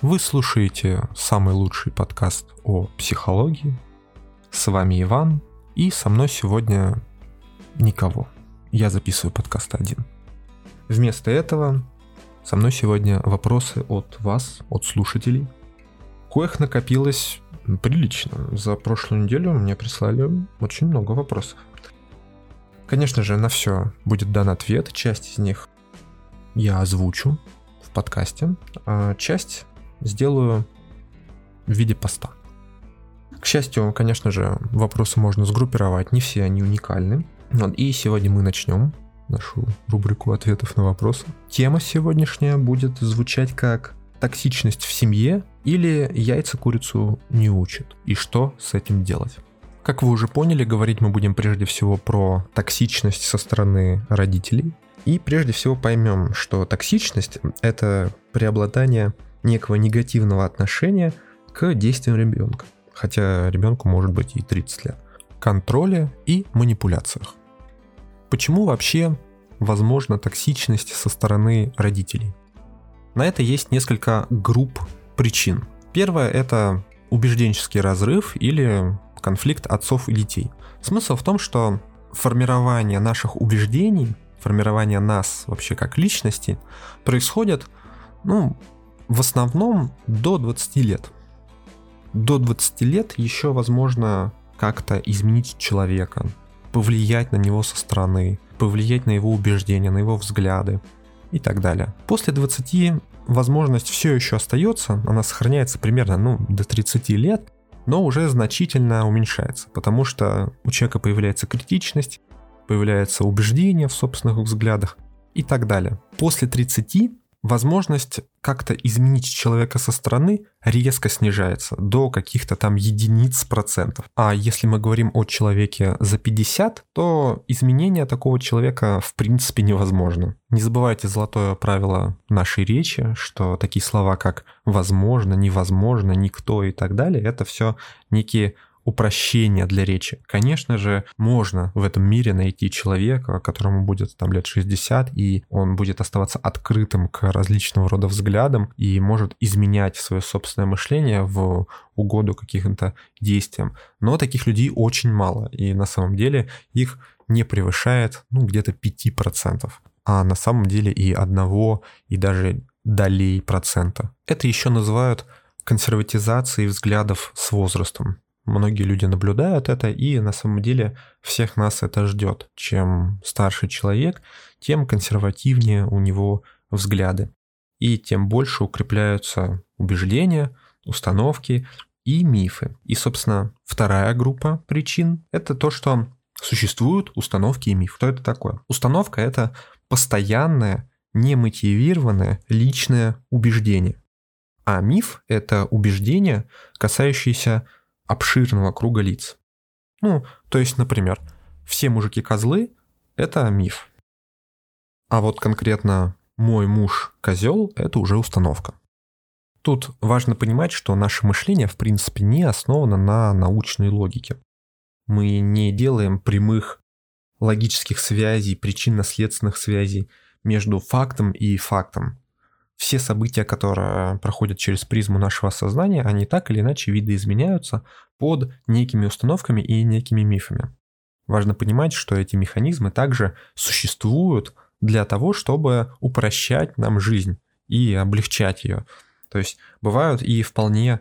Вы слушаете самый лучший подкаст о психологии. С вами Иван, и со мной сегодня никого. Я записываю подкаст один. Вместо этого со мной сегодня вопросы от вас, от слушателей. Коих накопилось прилично. За прошлую неделю мне прислали очень много вопросов. Конечно же, на все будет дан ответ. Часть из них я озвучу в подкасте, а часть сделаю в виде поста. К счастью, конечно же, вопросы можно сгруппировать, не все они уникальны. И сегодня мы начнем нашу рубрику ответов на вопросы. Тема сегодняшняя будет звучать как токсичность в семье или яйца курицу не учат и что с этим делать. Как вы уже поняли, говорить мы будем прежде всего про токсичность со стороны родителей. И прежде всего поймем, что токсичность — это преобладание некого негативного отношения к действиям ребенка, хотя ребенку может быть и 30 лет, контроле и манипуляциях. Почему вообще возможна токсичность со стороны родителей? На это есть несколько групп причин. Первое это убежденческий разрыв или конфликт отцов и детей. Смысл в том, что формирование наших убеждений, формирование нас вообще как личности происходит, ну, в основном до 20 лет. До 20 лет еще возможно как-то изменить человека, повлиять на него со стороны, повлиять на его убеждения, на его взгляды и так далее. После 20 возможность все еще остается, она сохраняется примерно ну, до 30 лет, но уже значительно уменьшается, потому что у человека появляется критичность, появляется убеждение в собственных взглядах и так далее. После 30 возможность как-то изменить человека со стороны резко снижается до каких-то там единиц процентов. А если мы говорим о человеке за 50, то изменение такого человека в принципе невозможно. Не забывайте золотое правило нашей речи, что такие слова как «возможно», «невозможно», «никто» и так далее, это все некие упрощение для речи. Конечно же, можно в этом мире найти человека, которому будет там лет 60, и он будет оставаться открытым к различного рода взглядам и может изменять свое собственное мышление в угоду каким-то действиям. Но таких людей очень мало, и на самом деле их не превышает ну, где-то 5%, а на самом деле и одного, и даже долей процента. Это еще называют консерватизацией взглядов с возрастом многие люди наблюдают это, и на самом деле всех нас это ждет. Чем старше человек, тем консервативнее у него взгляды. И тем больше укрепляются убеждения, установки и мифы. И, собственно, вторая группа причин – это то, что существуют установки и мифы. Что это такое? Установка – это постоянное, немотивированное личное убеждение. А миф – это убеждение, касающееся обширного круга лиц. Ну, то есть, например, все мужики козлы – это миф. А вот конкретно мой муж козел – это уже установка. Тут важно понимать, что наше мышление в принципе не основано на научной логике. Мы не делаем прямых логических связей, причинно-следственных связей между фактом и фактом все события, которые проходят через призму нашего сознания, они так или иначе видоизменяются под некими установками и некими мифами. Важно понимать, что эти механизмы также существуют для того, чтобы упрощать нам жизнь и облегчать ее. То есть бывают и вполне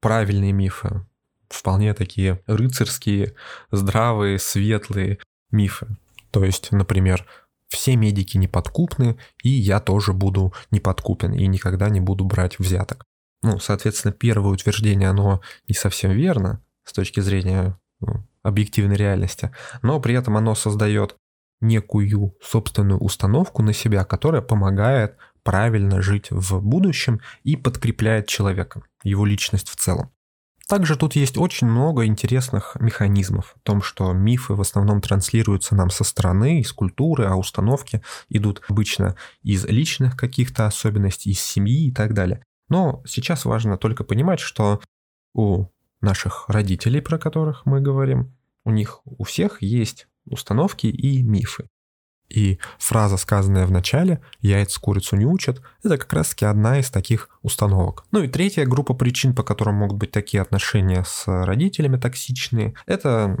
правильные мифы, вполне такие рыцарские, здравые, светлые мифы. То есть, например, все медики неподкупны, и я тоже буду неподкупен и никогда не буду брать взяток. Ну, соответственно, первое утверждение, оно не совсем верно с точки зрения ну, объективной реальности, но при этом оно создает некую собственную установку на себя, которая помогает правильно жить в будущем и подкрепляет человека, его личность в целом. Также тут есть очень много интересных механизмов о том, что мифы в основном транслируются нам со стороны, из культуры, а установки идут обычно из личных каких-то особенностей, из семьи и так далее. Но сейчас важно только понимать, что у наших родителей, про которых мы говорим, у них у всех есть установки и мифы. И фраза, сказанная в начале «яйца курицу не учат», это как раз-таки одна из таких установок. Ну и третья группа причин, по которым могут быть такие отношения с родителями токсичные, это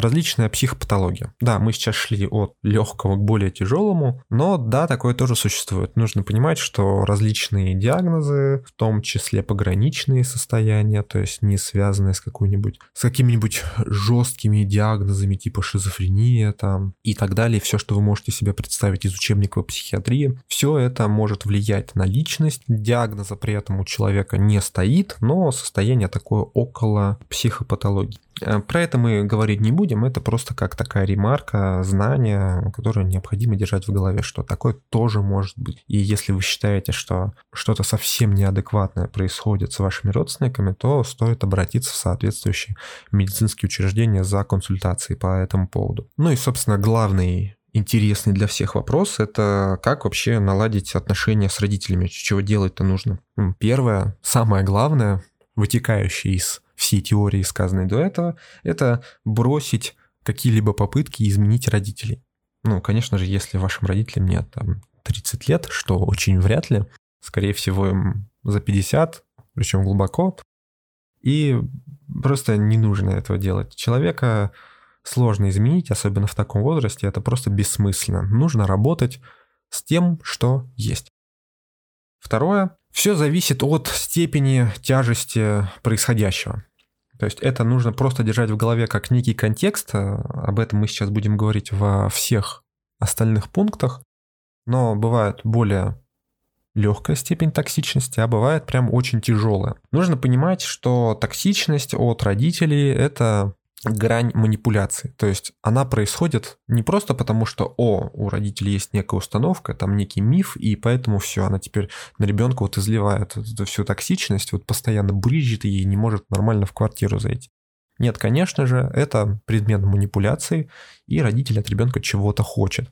различная психопатология. Да, мы сейчас шли от легкого к более тяжелому, но да, такое тоже существует. Нужно понимать, что различные диагнозы, в том числе пограничные состояния, то есть не связанные с какой-нибудь, с какими-нибудь жесткими диагнозами типа шизофрения там и так далее, все, что вы можете себе представить из учебника психиатрии, все это может влиять на личность. Диагноза при этом у человека не стоит, но состояние такое около психопатологии. Э, про это мы говорить не будем, это просто как такая ремарка, знание, которое необходимо держать в голове, что такое тоже может быть. И если вы считаете, что что-то совсем неадекватное происходит с вашими родственниками, то стоит обратиться в соответствующие медицинские учреждения за консультацией по этому поводу. Ну и, собственно, главный интересный для всех вопрос – это как вообще наладить отношения с родителями, чего делать-то нужно. Первое, самое главное, вытекающее из всей теории, сказанной до этого, это бросить какие-либо попытки изменить родителей. Ну, конечно же, если вашим родителям нет там 30 лет, что очень вряд ли, скорее всего, им за 50, причем глубоко, и просто не нужно этого делать. Человека сложно изменить, особенно в таком возрасте, это просто бессмысленно. Нужно работать с тем, что есть. Второе, все зависит от степени тяжести происходящего. То есть это нужно просто держать в голове как некий контекст. Об этом мы сейчас будем говорить во всех остальных пунктах. Но бывает более легкая степень токсичности, а бывает прям очень тяжелая. Нужно понимать, что токсичность от родителей – это грань манипуляции. То есть она происходит не просто потому, что, о, у родителей есть некая установка, там некий миф, и поэтому все, она теперь на ребенка вот изливает эту всю токсичность, вот постоянно брызжет и не может нормально в квартиру зайти. Нет, конечно же, это предмет манипуляции, и родитель от ребенка чего-то хочет.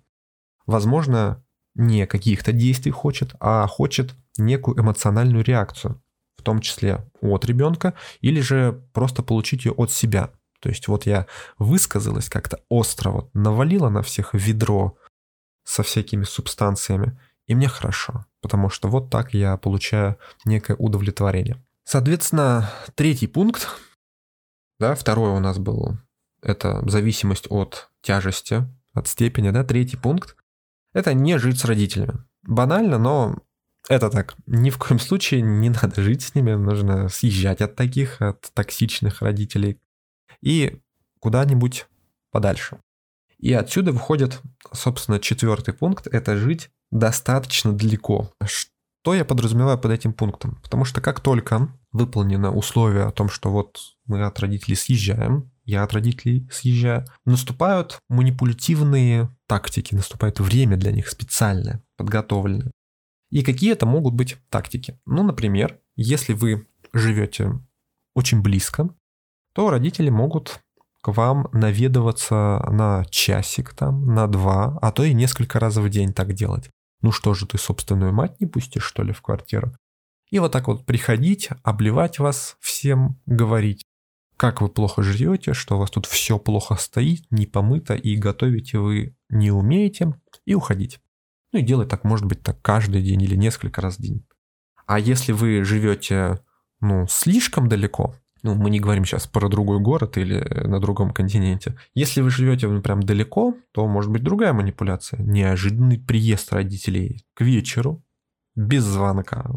Возможно, не каких-то действий хочет, а хочет некую эмоциональную реакцию, в том числе от ребенка, или же просто получить ее от себя. То есть вот я высказалась как-то остро, вот навалила на всех ведро со всякими субстанциями, и мне хорошо, потому что вот так я получаю некое удовлетворение. Соответственно, третий пункт, да, второй у нас был, это зависимость от тяжести, от степени, да, третий пункт, это не жить с родителями. Банально, но это так. Ни в коем случае не надо жить с ними, нужно съезжать от таких, от токсичных родителей, и куда-нибудь подальше. И отсюда выходит, собственно, четвертый пункт – это жить достаточно далеко. Что я подразумеваю под этим пунктом? Потому что как только выполнено условие о том, что вот мы от родителей съезжаем, я от родителей съезжаю, наступают манипулятивные тактики, наступает время для них специальное, подготовленное. И какие это могут быть тактики? Ну, например, если вы живете очень близко, то родители могут к вам наведываться на часик там, на два, а то и несколько раз в день так делать. Ну что же, ты собственную мать не пустишь, что ли, в квартиру? И вот так вот приходить, обливать вас всем, говорить, как вы плохо живете, что у вас тут все плохо стоит, не помыто, и готовите вы не умеете, и уходить. Ну и делать так, может быть, так каждый день или несколько раз в день. А если вы живете, ну, слишком далеко, ну, мы не говорим сейчас про другой город или на другом континенте. Если вы живете ну, прям далеко, то может быть другая манипуляция. Неожиданный приезд родителей к вечеру, без звонка,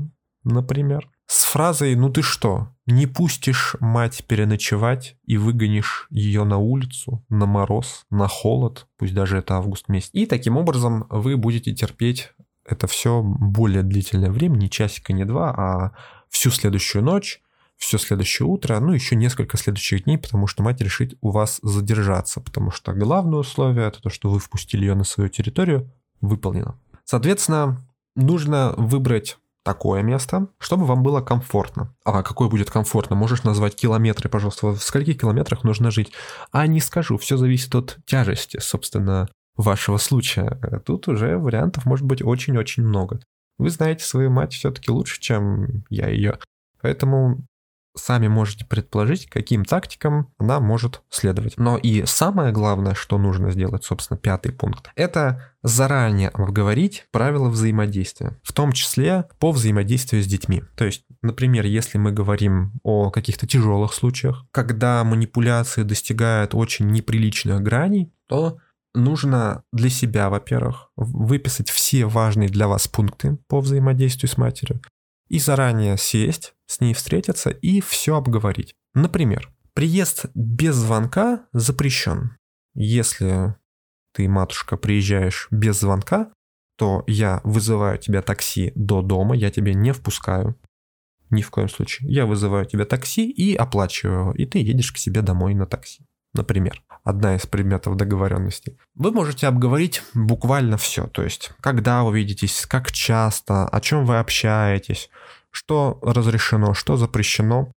например. С фразой «ну ты что, не пустишь мать переночевать и выгонишь ее на улицу, на мороз, на холод, пусть даже это август месяц». И таким образом вы будете терпеть это все более длительное время, не часика, не два, а всю следующую ночь, все следующее утро, ну, еще несколько следующих дней, потому что мать решит у вас задержаться, потому что главное условие, это то, что вы впустили ее на свою территорию, выполнено. Соответственно, нужно выбрать такое место, чтобы вам было комфортно. А какое будет комфортно? Можешь назвать километры, пожалуйста. В скольких километрах нужно жить? А не скажу, все зависит от тяжести, собственно, вашего случая. Тут уже вариантов может быть очень-очень много. Вы знаете свою мать все-таки лучше, чем я ее. Поэтому сами можете предположить, каким тактикам она может следовать. Но и самое главное, что нужно сделать, собственно, пятый пункт, это заранее обговорить правила взаимодействия, в том числе по взаимодействию с детьми. То есть, например, если мы говорим о каких-то тяжелых случаях, когда манипуляции достигают очень неприличных граней, то нужно для себя, во-первых, выписать все важные для вас пункты по взаимодействию с матерью и заранее сесть, с ней встретиться и все обговорить. Например, приезд без звонка запрещен. Если ты, матушка, приезжаешь без звонка, то я вызываю тебя такси до дома, я тебя не впускаю. Ни в коем случае. Я вызываю тебя такси и оплачиваю его, и ты едешь к себе домой на такси. Например, одна из предметов договоренности. Вы можете обговорить буквально все, то есть когда вы видитесь, как часто, о чем вы общаетесь, что разрешено, что запрещено.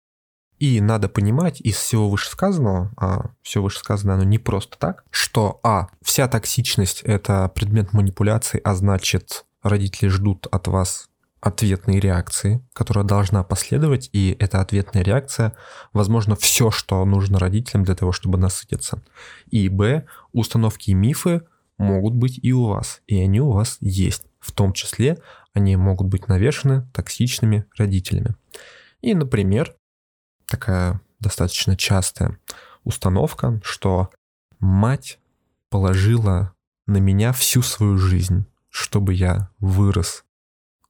И надо понимать из всего вышесказанного, а все вышесказанное оно не просто так, что а, вся токсичность это предмет манипуляции, а значит родители ждут от вас ответной реакции, которая должна последовать, и эта ответная реакция, возможно, все, что нужно родителям для того, чтобы насытиться. И б, установки и мифы могут быть и у вас, и они у вас есть. В том числе они могут быть навешаны токсичными родителями. И, например, такая достаточно частая установка, что мать положила на меня всю свою жизнь, чтобы я вырос.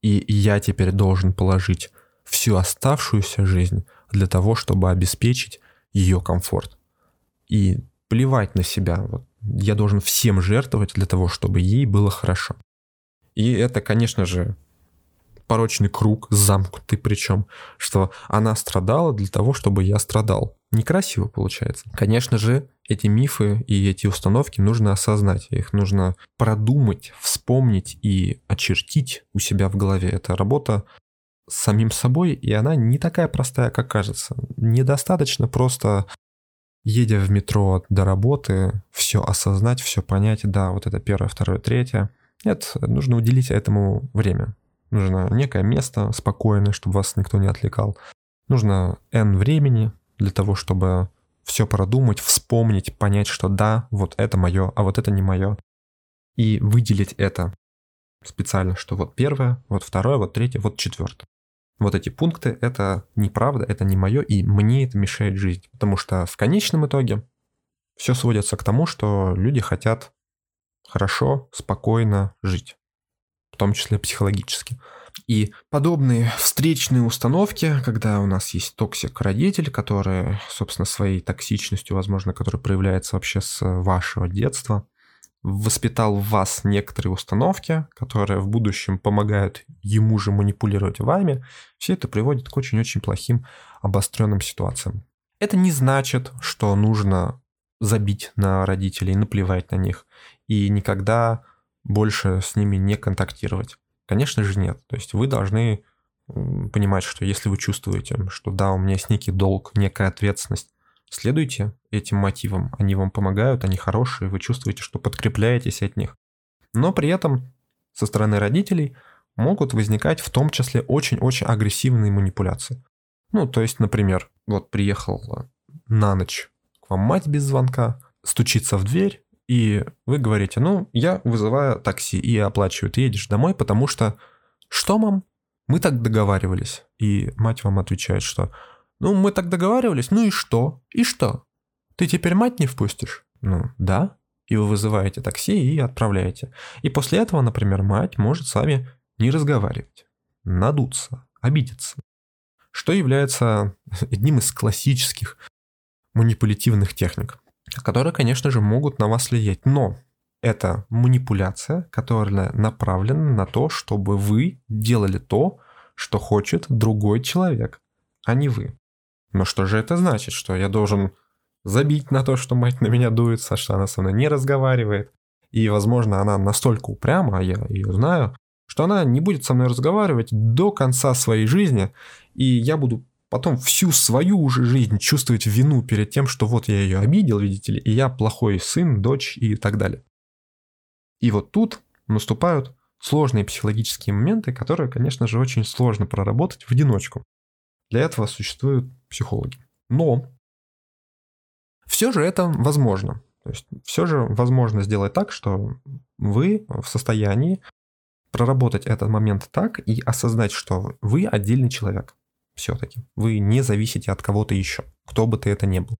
И я теперь должен положить всю оставшуюся жизнь для того, чтобы обеспечить ее комфорт. И плевать на себя. Вот я должен всем жертвовать для того, чтобы ей было хорошо. И это, конечно же, порочный круг, замкнутый причем, что она страдала для того, чтобы я страдал. Некрасиво получается. Конечно же, эти мифы и эти установки нужно осознать, их нужно продумать, вспомнить и очертить у себя в голове. Это работа с самим собой, и она не такая простая, как кажется. Недостаточно просто едя в метро до работы, все осознать, все понять, да, вот это первое, второе, третье. Нет, нужно уделить этому время. Нужно некое место спокойное, чтобы вас никто не отвлекал. Нужно N времени для того, чтобы все продумать, вспомнить, понять, что да, вот это мое, а вот это не мое. И выделить это специально, что вот первое, вот второе, вот третье, вот четвертое. Вот эти пункты — это неправда, это не мое, и мне это мешает жить. Потому что в конечном итоге все сводится к тому, что люди хотят хорошо, спокойно жить, в том числе психологически. И подобные встречные установки, когда у нас есть токсик-родитель, который, собственно, своей токсичностью, возможно, который проявляется вообще с вашего детства, воспитал в вас некоторые установки, которые в будущем помогают ему же манипулировать вами, все это приводит к очень-очень плохим обостренным ситуациям. Это не значит, что нужно забить на родителей, наплевать на них и никогда больше с ними не контактировать. Конечно же нет. То есть вы должны понимать, что если вы чувствуете, что да, у меня есть некий долг, некая ответственность, следуйте этим мотивам. Они вам помогают, они хорошие, вы чувствуете, что подкрепляетесь от них. Но при этом со стороны родителей могут возникать в том числе очень-очень агрессивные манипуляции. Ну, то есть, например, вот приехал на ночь вам мать без звонка, стучится в дверь, и вы говорите, ну, я вызываю такси и оплачиваю, ты едешь домой, потому что... Что, мам? Мы так договаривались. И мать вам отвечает, что... Ну, мы так договаривались, ну и что? И что? Ты теперь мать не впустишь? Ну, да. И вы вызываете такси и отправляете. И после этого, например, мать может с вами не разговаривать, надуться, обидеться. Что является одним из классических манипулятивных техник которые, конечно же, могут на вас влиять. Но это манипуляция, которая направлена на то, чтобы вы делали то, что хочет другой человек, а не вы. Но что же это значит? Что я должен забить на то, что мать на меня дуется, что она со мной не разговаривает. И, возможно, она настолько упряма, я ее знаю, что она не будет со мной разговаривать до конца своей жизни, и я буду потом всю свою уже жизнь чувствовать вину перед тем, что вот я ее обидел, видите ли, и я плохой сын, дочь и так далее. И вот тут наступают сложные психологические моменты, которые, конечно же, очень сложно проработать в одиночку. Для этого существуют психологи. Но все же это возможно. То есть все же возможно сделать так, что вы в состоянии проработать этот момент так и осознать, что вы отдельный человек все-таки. Вы не зависите от кого-то еще, кто бы ты это ни был.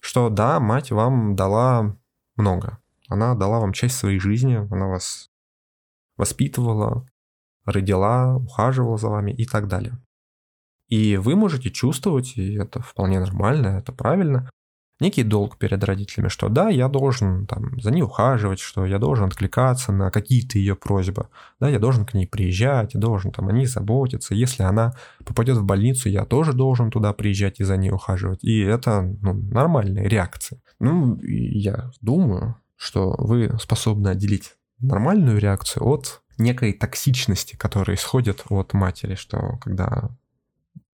Что да, мать вам дала много. Она дала вам часть своей жизни, она вас воспитывала, родила, ухаживала за вами и так далее. И вы можете чувствовать, и это вполне нормально, это правильно, некий долг перед родителями, что да, я должен там, за ней ухаживать, что я должен откликаться на какие-то ее просьбы, да, я должен к ней приезжать, я должен там о ней заботиться, если она попадет в больницу, я тоже должен туда приезжать и за ней ухаживать, и это ну, нормальная реакция. Ну, я думаю, что вы способны отделить нормальную реакцию от некой токсичности, которая исходит от матери, что когда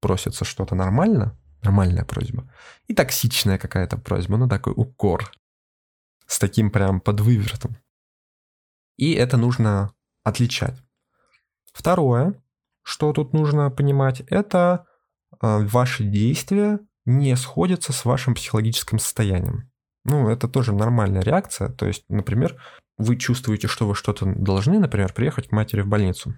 просится что-то нормально, нормальная просьба, и токсичная какая-то просьба, ну такой укор, с таким прям подвывертом. И это нужно отличать. Второе, что тут нужно понимать, это э, ваши действия не сходятся с вашим психологическим состоянием. Ну, это тоже нормальная реакция. То есть, например, вы чувствуете, что вы что-то должны, например, приехать к матери в больницу.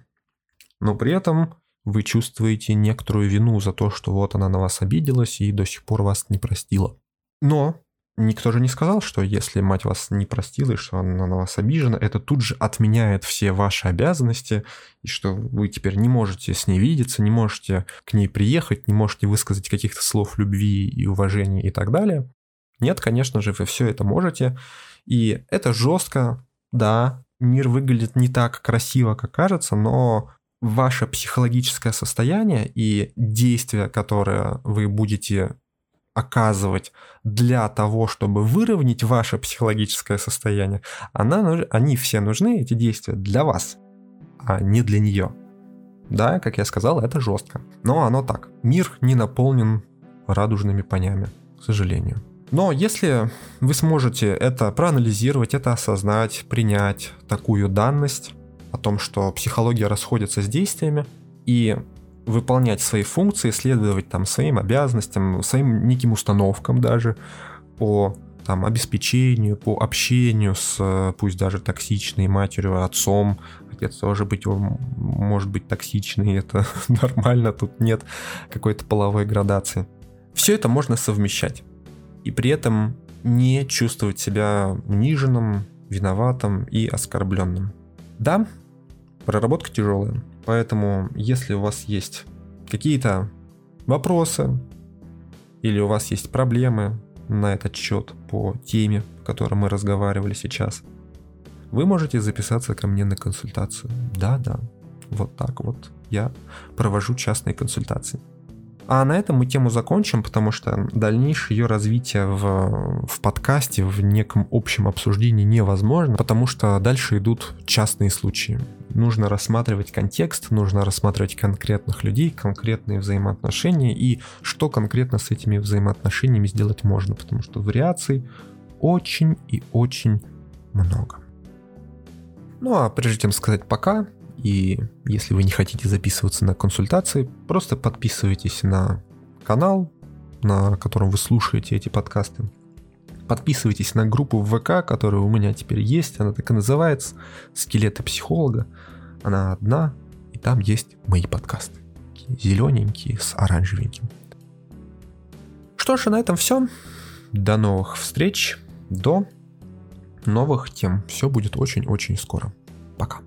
Но при этом вы чувствуете некоторую вину за то, что вот она на вас обиделась и до сих пор вас не простила. Но никто же не сказал, что если мать вас не простила и что она на вас обижена, это тут же отменяет все ваши обязанности, и что вы теперь не можете с ней видеться, не можете к ней приехать, не можете высказать каких-то слов любви и уважения и так далее. Нет, конечно же, вы все это можете. И это жестко, да, мир выглядит не так красиво, как кажется, но ваше психологическое состояние и действия, которые вы будете оказывать для того, чтобы выровнять ваше психологическое состояние, она, они все нужны, эти действия, для вас, а не для нее. Да, как я сказал, это жестко. Но оно так. Мир не наполнен радужными понями, к сожалению. Но если вы сможете это проанализировать, это осознать, принять такую данность о том, что психология расходится с действиями, и выполнять свои функции, следовать там своим обязанностям, своим неким установкам даже по там, обеспечению, по общению с пусть даже токсичной матерью, отцом. Отец тоже быть, может быть токсичный, это нормально, тут нет какой-то половой градации. Все это можно совмещать и при этом не чувствовать себя униженным, виноватым и оскорбленным. Да, проработка тяжелая, поэтому если у вас есть какие-то вопросы или у вас есть проблемы на этот счет по теме, о которой мы разговаривали сейчас, вы можете записаться ко мне на консультацию. Да-да, вот так вот я провожу частные консультации. А на этом мы тему закончим, потому что дальнейшее ее развитие в, в подкасте, в неком общем обсуждении невозможно, потому что дальше идут частные случаи. Нужно рассматривать контекст, нужно рассматривать конкретных людей, конкретные взаимоотношения и что конкретно с этими взаимоотношениями сделать можно, потому что вариаций очень и очень много. Ну а прежде чем сказать пока, и если вы не хотите записываться на консультации, просто подписывайтесь на канал, на котором вы слушаете эти подкасты. Подписывайтесь на группу ВК, которая у меня теперь есть. Она так и называется «Скелеты психолога». Она одна, и там есть мои подкасты. Зелененькие с оранжевеньким. Что ж, на этом все. До новых встреч. До новых тем. Все будет очень-очень скоро. Пока.